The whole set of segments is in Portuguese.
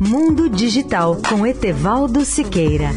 Mundo Digital com Etevaldo Siqueira.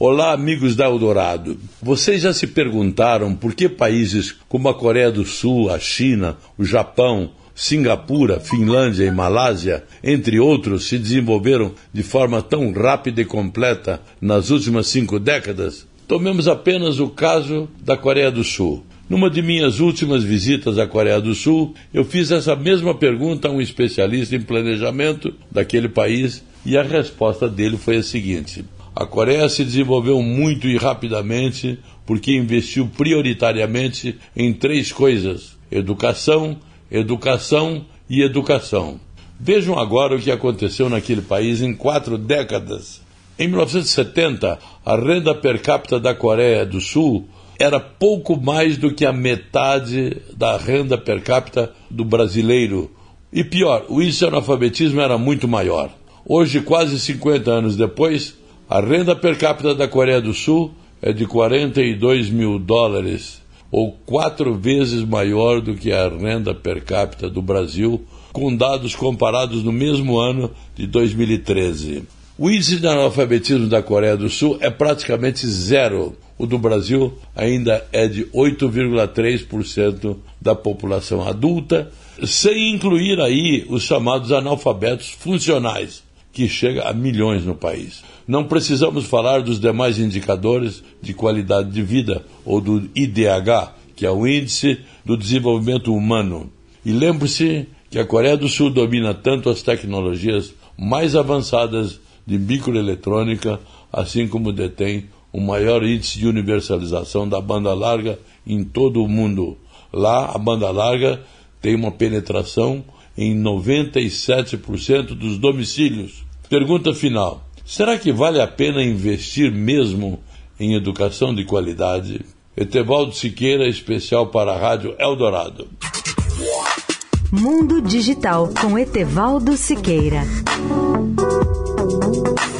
Olá, amigos da Eldorado. Vocês já se perguntaram por que países como a Coreia do Sul, a China, o Japão, Singapura, Finlândia e Malásia, entre outros, se desenvolveram de forma tão rápida e completa nas últimas cinco décadas? Tomemos apenas o caso da Coreia do Sul. Numa de minhas últimas visitas à Coreia do Sul, eu fiz essa mesma pergunta a um especialista em planejamento daquele país e a resposta dele foi a seguinte: a Coreia se desenvolveu muito e rapidamente porque investiu prioritariamente em três coisas: educação, educação e educação. Vejam agora o que aconteceu naquele país em quatro décadas. Em 1970, a renda per capita da Coreia do Sul era pouco mais do que a metade da renda per capita do brasileiro. E pior, o índice de analfabetismo era muito maior. Hoje, quase 50 anos depois, a renda per capita da Coreia do Sul é de 42 mil dólares ou quatro vezes maior do que a renda per capita do Brasil, com dados comparados no mesmo ano de 2013. O índice de analfabetismo da Coreia do Sul é praticamente zero. O do Brasil ainda é de 8,3% da população adulta, sem incluir aí os chamados analfabetos funcionais, que chega a milhões no país. Não precisamos falar dos demais indicadores de qualidade de vida ou do IDH, que é o Índice do Desenvolvimento Humano. E lembre-se que a Coreia do Sul domina tanto as tecnologias mais avançadas de microeletrônica, assim como detém o maior índice de universalização da banda larga em todo o mundo. Lá, a banda larga tem uma penetração em 97% dos domicílios. Pergunta final: Será que vale a pena investir mesmo em educação de qualidade? Etevaldo Siqueira, especial para a Rádio Eldorado. Mundo Digital com Etevaldo Siqueira. Thank you.